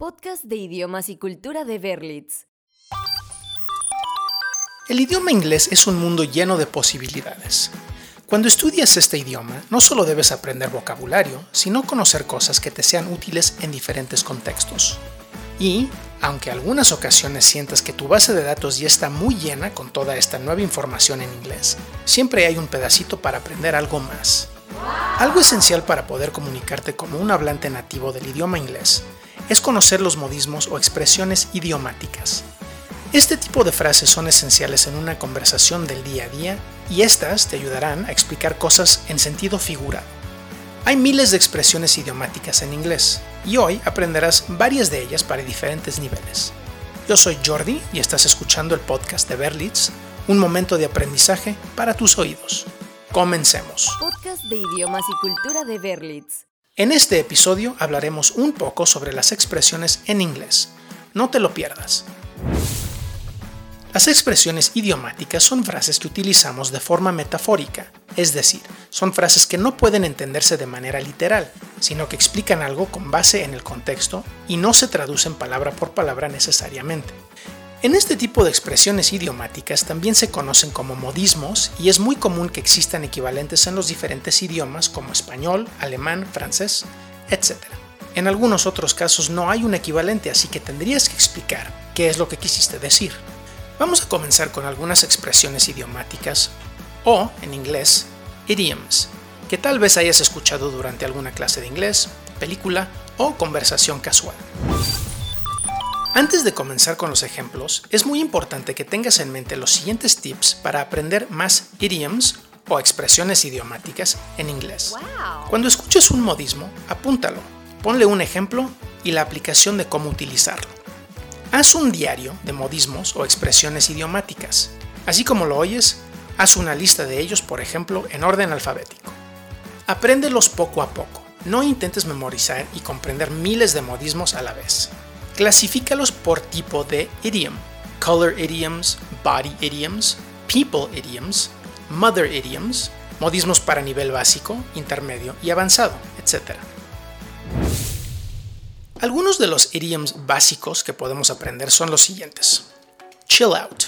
Podcast de idiomas y cultura de Berlitz. El idioma inglés es un mundo lleno de posibilidades. Cuando estudias este idioma, no solo debes aprender vocabulario, sino conocer cosas que te sean útiles en diferentes contextos. Y, aunque algunas ocasiones sientas que tu base de datos ya está muy llena con toda esta nueva información en inglés, siempre hay un pedacito para aprender algo más. Algo esencial para poder comunicarte como un hablante nativo del idioma inglés es conocer los modismos o expresiones idiomáticas. Este tipo de frases son esenciales en una conversación del día a día y estas te ayudarán a explicar cosas en sentido figurado. Hay miles de expresiones idiomáticas en inglés y hoy aprenderás varias de ellas para diferentes niveles. Yo soy Jordi y estás escuchando el podcast de Berlitz, un momento de aprendizaje para tus oídos. Comencemos. Podcast de idiomas y cultura de Berlitz. En este episodio hablaremos un poco sobre las expresiones en inglés. No te lo pierdas. Las expresiones idiomáticas son frases que utilizamos de forma metafórica, es decir, son frases que no pueden entenderse de manera literal, sino que explican algo con base en el contexto y no se traducen palabra por palabra necesariamente. En este tipo de expresiones idiomáticas también se conocen como modismos y es muy común que existan equivalentes en los diferentes idiomas como español, alemán, francés, etc. En algunos otros casos no hay un equivalente, así que tendrías que explicar qué es lo que quisiste decir. Vamos a comenzar con algunas expresiones idiomáticas o, en inglés, idioms, que tal vez hayas escuchado durante alguna clase de inglés, película o conversación casual. Antes de comenzar con los ejemplos, es muy importante que tengas en mente los siguientes tips para aprender más idioms o expresiones idiomáticas en inglés. Cuando escuches un modismo, apúntalo, ponle un ejemplo y la aplicación de cómo utilizarlo. Haz un diario de modismos o expresiones idiomáticas. Así como lo oyes, haz una lista de ellos, por ejemplo, en orden alfabético. Apréndelos poco a poco. No intentes memorizar y comprender miles de modismos a la vez. Clasifícalos por tipo de idiom. Color idioms, body idioms, people idioms, mother idioms, modismos para nivel básico, intermedio y avanzado, etc. Algunos de los idioms básicos que podemos aprender son los siguientes. Chill out,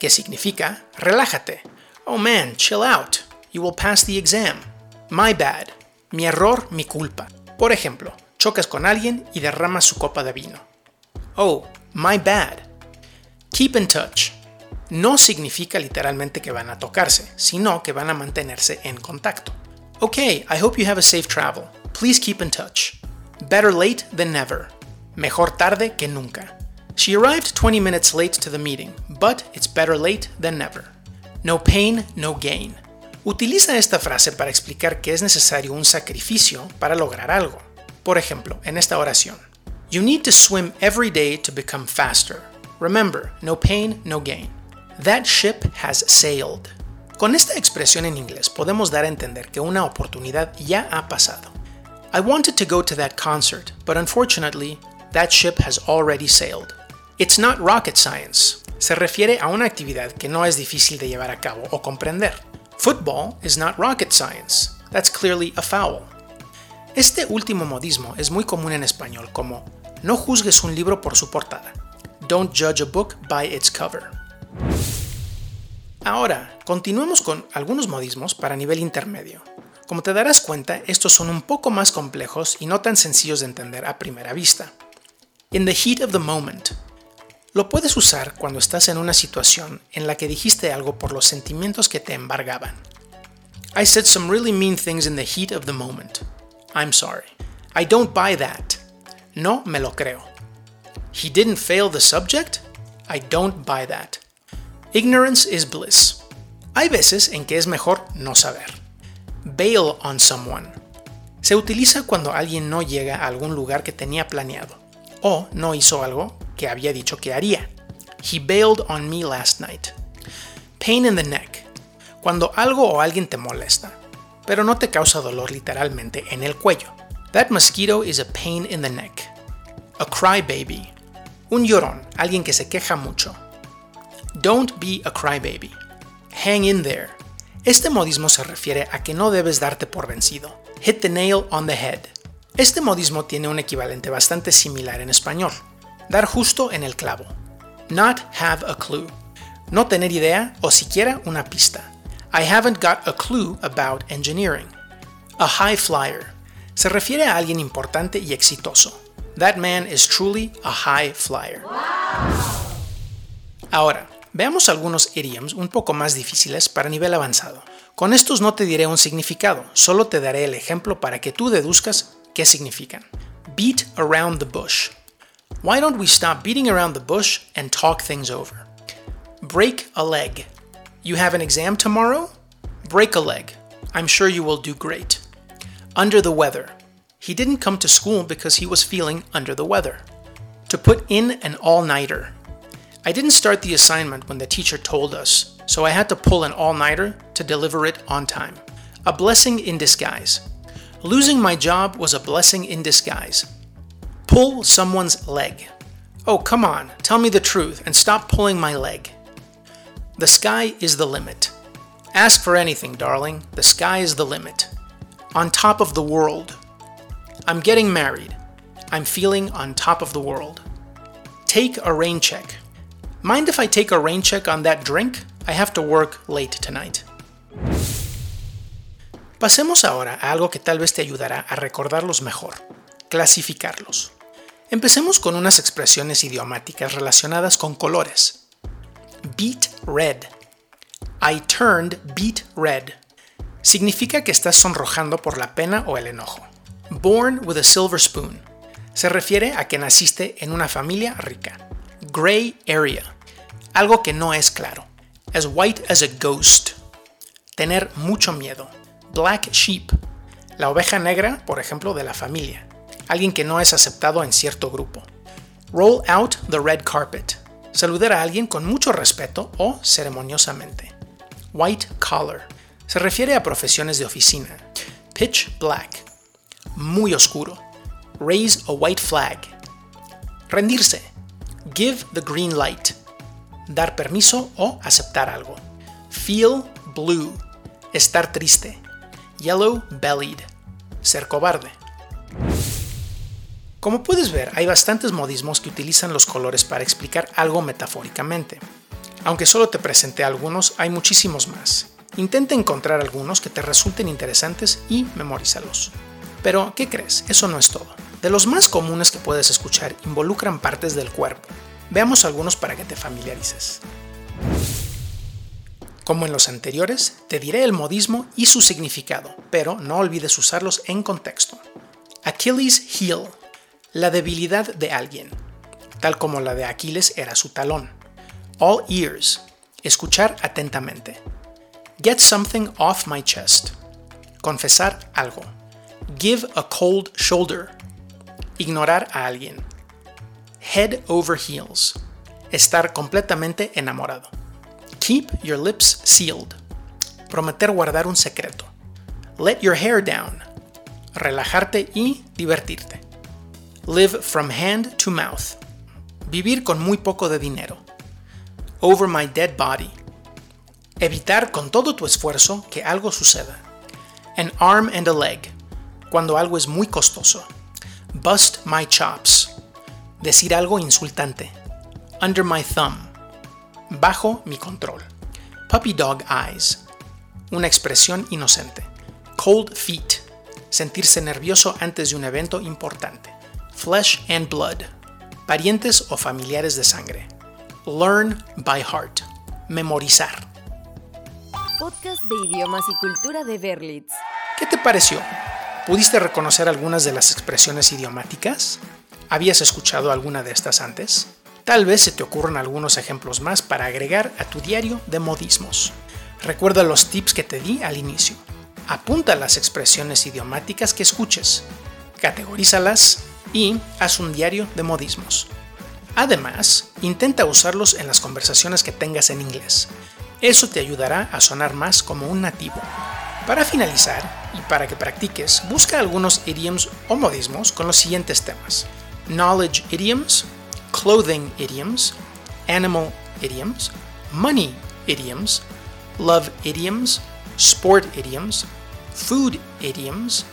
que significa relájate. Oh man, chill out. You will pass the exam. My bad. Mi error, mi culpa. Por ejemplo, chocas con alguien y derramas su copa de vino. Oh, my bad. Keep in touch. No significa literalmente que van a tocarse, sino que van a mantenerse en contacto. Okay, I hope you have a safe travel. Please keep in touch. Better late than never. Mejor tarde que nunca. She arrived 20 minutes late to the meeting, but it's better late than never. No pain, no gain. Utiliza esta frase para explicar que es necesario un sacrificio para lograr algo. Por ejemplo, en esta oración. You need to swim every day to become faster. Remember, no pain, no gain. That ship has sailed. Con esta expresión en inglés podemos dar a entender que una oportunidad ya ha pasado. I wanted to go to that concert, but unfortunately, that ship has already sailed. It's not rocket science. Se refiere a una actividad que no es difícil de llevar a cabo o comprender. Football is not rocket science. That's clearly a foul. Este último modismo es muy común en español como no juzgues un libro por su portada. Don't judge a book by its cover. Ahora, continuemos con algunos modismos para nivel intermedio. Como te darás cuenta, estos son un poco más complejos y no tan sencillos de entender a primera vista. In the heat of the moment. Lo puedes usar cuando estás en una situación en la que dijiste algo por los sentimientos que te embargaban. I said some really mean things in the heat of the moment. I'm sorry. I don't buy that. No me lo creo. He didn't fail the subject? I don't buy that. Ignorance is bliss. Hay veces en que es mejor no saber. Bail on someone. Se utiliza cuando alguien no llega a algún lugar que tenía planeado o no hizo algo que había dicho que haría. He bailed on me last night. Pain in the neck. Cuando algo o alguien te molesta pero no te causa dolor literalmente en el cuello. That mosquito is a pain in the neck. A crybaby. Un llorón, alguien que se queja mucho. Don't be a crybaby. Hang in there. Este modismo se refiere a que no debes darte por vencido. Hit the nail on the head. Este modismo tiene un equivalente bastante similar en español. Dar justo en el clavo. Not have a clue. No tener idea o siquiera una pista. I haven't got a clue about engineering. A high flyer. Se refiere a alguien importante y exitoso. That man is truly a high flyer. Ahora, veamos algunos idioms un poco más difíciles para nivel avanzado. Con estos no te diré un significado, solo te daré el ejemplo para que tú deduzcas qué significan. Beat around the bush. Why don't we stop beating around the bush and talk things over? Break a leg. You have an exam tomorrow? Break a leg. I'm sure you will do great. Under the weather. He didn't come to school because he was feeling under the weather. To put in an all nighter. I didn't start the assignment when the teacher told us, so I had to pull an all nighter to deliver it on time. A blessing in disguise. Losing my job was a blessing in disguise. Pull someone's leg. Oh, come on, tell me the truth and stop pulling my leg. The sky is the limit. Ask for anything, darling. The sky is the limit. On top of the world. I'm getting married. I'm feeling on top of the world. Take a rain check. Mind if I take a rain check on that drink? I have to work late tonight. Pasemos ahora a algo que tal vez te ayudará a recordarlos mejor, clasificarlos. Empecemos con unas expresiones idiomáticas relacionadas con colores. Beat red. I turned beat red. Significa que estás sonrojando por la pena o el enojo. Born with a silver spoon. Se refiere a que naciste en una familia rica. Gray area. Algo que no es claro. As white as a ghost. Tener mucho miedo. Black sheep. La oveja negra, por ejemplo, de la familia. Alguien que no es aceptado en cierto grupo. Roll out the red carpet. Saludar a alguien con mucho respeto o ceremoniosamente. White collar. Se refiere a profesiones de oficina. Pitch black. Muy oscuro. Raise a white flag. Rendirse. Give the green light. Dar permiso o aceptar algo. Feel blue. Estar triste. Yellow bellied. Ser cobarde. Como puedes ver, hay bastantes modismos que utilizan los colores para explicar algo metafóricamente. Aunque solo te presenté algunos, hay muchísimos más. Intenta encontrar algunos que te resulten interesantes y memorízalos. Pero, ¿qué crees? Eso no es todo. De los más comunes que puedes escuchar involucran partes del cuerpo. Veamos algunos para que te familiarices. Como en los anteriores, te diré el modismo y su significado, pero no olvides usarlos en contexto. Achilles heel, la debilidad de alguien, tal como la de Aquiles era su talón. All ears, escuchar atentamente. Get something off my chest, confesar algo. Give a cold shoulder, ignorar a alguien. Head over heels, estar completamente enamorado. Keep your lips sealed, prometer guardar un secreto. Let your hair down, relajarte y divertirte. Live from hand to mouth, vivir con muy poco de dinero. Over my dead body, evitar con todo tu esfuerzo que algo suceda. An arm and a leg, cuando algo es muy costoso. Bust my chops, decir algo insultante. Under my thumb, bajo mi control. Puppy dog eyes, una expresión inocente. Cold feet, sentirse nervioso antes de un evento importante. Flesh and blood, parientes o familiares de sangre. Learn by heart, memorizar. Podcast de idiomas y cultura de Berlitz. ¿Qué te pareció? ¿Pudiste reconocer algunas de las expresiones idiomáticas? ¿Habías escuchado alguna de estas antes? Tal vez se te ocurran algunos ejemplos más para agregar a tu diario de modismos. Recuerda los tips que te di al inicio. Apunta las expresiones idiomáticas que escuches, categorízalas y haz un diario de modismos. Además, intenta usarlos en las conversaciones que tengas en inglés. Eso te ayudará a sonar más como un nativo. Para finalizar, y para que practiques, busca algunos idioms o modismos con los siguientes temas. Knowledge idioms, clothing idioms, animal idioms, money idioms, love idioms, sport idioms, food idioms,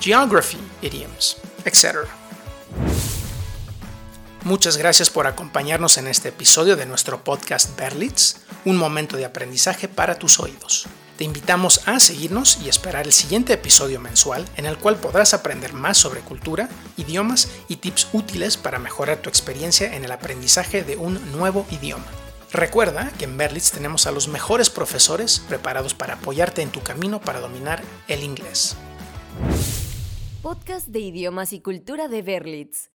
geography idioms. etc. Muchas gracias por acompañarnos en este episodio de nuestro podcast Berlitz, un momento de aprendizaje para tus oídos. Te invitamos a seguirnos y esperar el siguiente episodio mensual en el cual podrás aprender más sobre cultura, idiomas y tips útiles para mejorar tu experiencia en el aprendizaje de un nuevo idioma. Recuerda que en Berlitz tenemos a los mejores profesores preparados para apoyarte en tu camino para dominar el inglés. Podcast de idiomas y cultura de Berlitz.